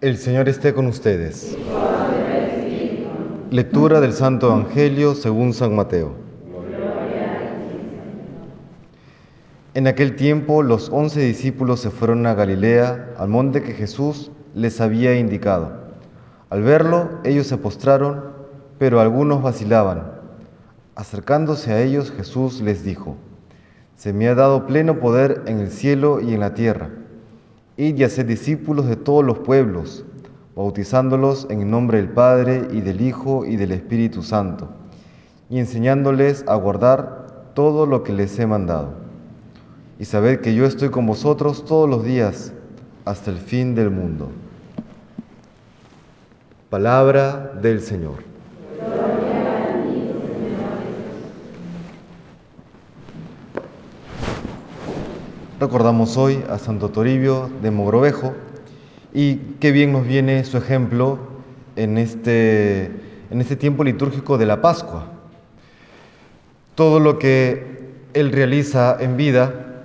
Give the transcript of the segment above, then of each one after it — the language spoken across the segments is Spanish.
El Señor esté con ustedes. Lectura del Santo Evangelio según San Mateo. En aquel tiempo los once discípulos se fueron a Galilea, al monte que Jesús les había indicado. Al verlo, ellos se postraron, pero algunos vacilaban. Acercándose a ellos, Jesús les dijo, Se me ha dado pleno poder en el cielo y en la tierra. Y haced discípulos de todos los pueblos, bautizándolos en el nombre del Padre y del Hijo y del Espíritu Santo, y enseñándoles a guardar todo lo que les he mandado. Y sabed que yo estoy con vosotros todos los días hasta el fin del mundo. Palabra del Señor. Recordamos hoy a Santo Toribio de Mogrovejo y qué bien nos viene su ejemplo en este, en este tiempo litúrgico de la Pascua. Todo lo que él realiza en vida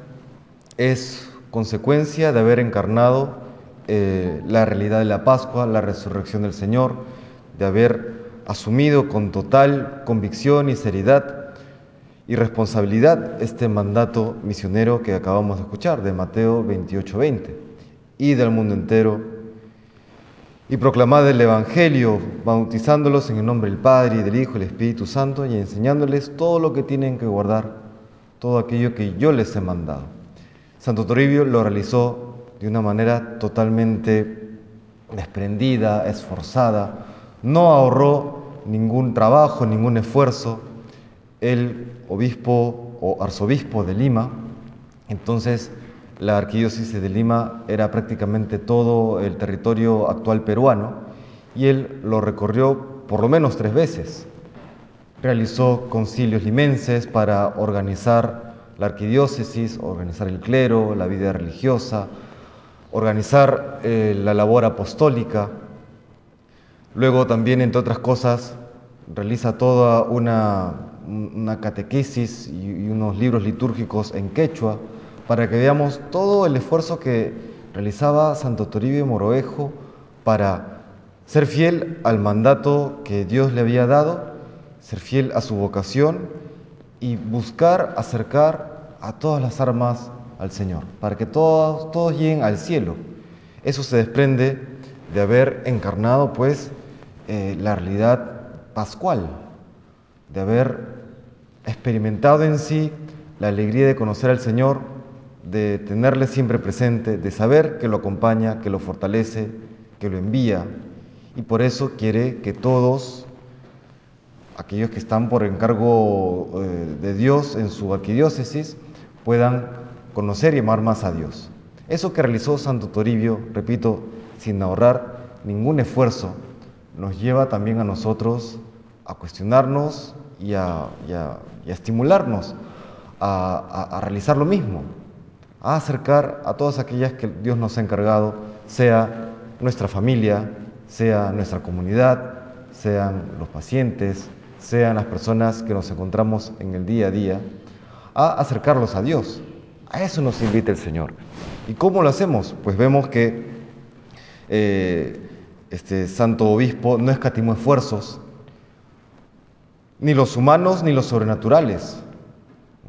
es consecuencia de haber encarnado eh, la realidad de la Pascua, la resurrección del Señor, de haber asumido con total convicción y seriedad y responsabilidad este mandato misionero que acabamos de escuchar de Mateo 28:20. y del mundo entero y proclamad el Evangelio, bautizándolos en el nombre del Padre y del Hijo y del Espíritu Santo y enseñándoles todo lo que tienen que guardar, todo aquello que yo les he mandado. Santo Toribio lo realizó de una manera totalmente desprendida, esforzada, no ahorró ningún trabajo, ningún esfuerzo. Él obispo o arzobispo de Lima. Entonces, la arquidiócesis de Lima era prácticamente todo el territorio actual peruano y él lo recorrió por lo menos tres veces. Realizó concilios limenses para organizar la arquidiócesis, organizar el clero, la vida religiosa, organizar eh, la labor apostólica. Luego también, entre otras cosas, realiza toda una una catequesis y unos libros litúrgicos en quechua para que veamos todo el esfuerzo que realizaba Santo Toribio Moroejo para ser fiel al mandato que Dios le había dado, ser fiel a su vocación y buscar acercar a todas las armas al Señor, para que todos, todos lleguen al cielo. Eso se desprende de haber encarnado pues eh, la realidad pascual, de haber experimentado en sí la alegría de conocer al Señor, de tenerle siempre presente, de saber que lo acompaña, que lo fortalece, que lo envía. Y por eso quiere que todos, aquellos que están por encargo eh, de Dios en su arquidiócesis, puedan conocer y amar más a Dios. Eso que realizó Santo Toribio, repito, sin ahorrar ningún esfuerzo, nos lleva también a nosotros a cuestionarnos y a, estimularnos a, realizar lo mismo, a acercar a todas aquellas que Dios nos ha encargado, sea nuestra familia, sea nuestra comunidad, sean los pacientes, sean las personas que nos encontramos en el día a día, a acercarlos a Dios. A eso nos invita el Señor. ¿Y cómo lo hacemos? Pues vemos que eh, este santo obispo no escatimó esfuerzos, ni los humanos ni los sobrenaturales.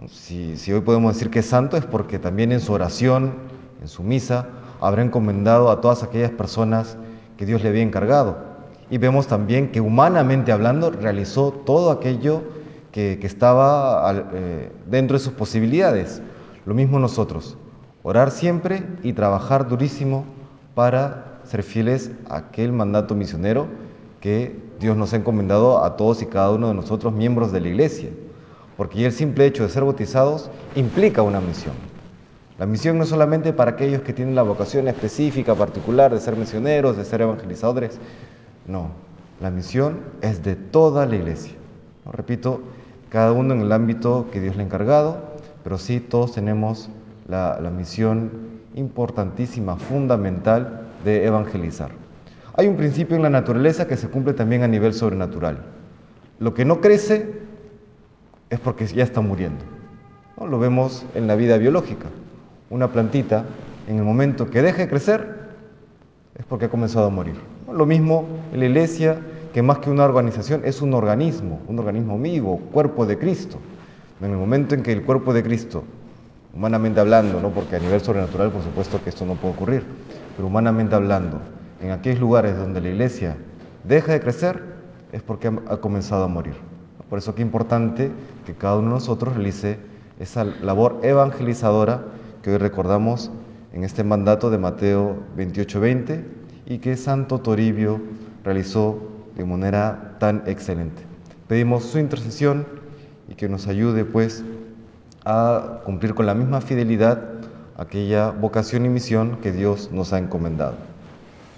Si, hoy podemos decir que es santo es porque también en su oración, en su misa, habrá encomendado a todas aquellas personas que Dios le había encargado. Y vemos también que humanamente hablando realizó todo aquello que, estaba eh, dentro de sus posibilidades. Lo mismo nosotros, orar siempre y trabajar durísimo para ser fieles a aquel mandato misionero que Dios nos ha encomendado a todos y cada uno de nosotros miembros de la iglesia, porque el simple hecho de ser bautizados implica una misión. La misión no es solamente para aquellos que tienen la vocación específica, particular de ser misioneros, de ser evangelizadores, no, la misión es de toda la iglesia. Repito, cada uno en el ámbito que Dios le ha encargado, pero sí todos tenemos la misión importantísima, fundamental de evangelizar. Hay un principio en la naturaleza que se cumple también a nivel sobrenatural. Lo que no crece es porque ya está muriendo. Lo vemos en la vida biológica. Una plantita, en el momento que deje de crecer, es porque ha comenzado a morir. Lo mismo en la iglesia, que más que una organización es un organismo, un organismo vivo, cuerpo de Cristo. En el momento en que el cuerpo de Cristo, humanamente hablando, ¿no? porque a nivel sobrenatural por supuesto que esto no puede ocurrir, pero humanamente hablando, en aquellos lugares donde la iglesia deja de crecer, es porque ha comenzado a morir. Por eso que es importante que cada uno de nosotros realice esa labor evangelizadora que hoy recordamos en este mandato de Mateo 28:20 y que Santo Toribio realizó de manera tan excelente. Pedimos su intercesión y que nos ayude pues a cumplir con la misma fidelidad aquella vocación y misión que Dios nos ha encomendado.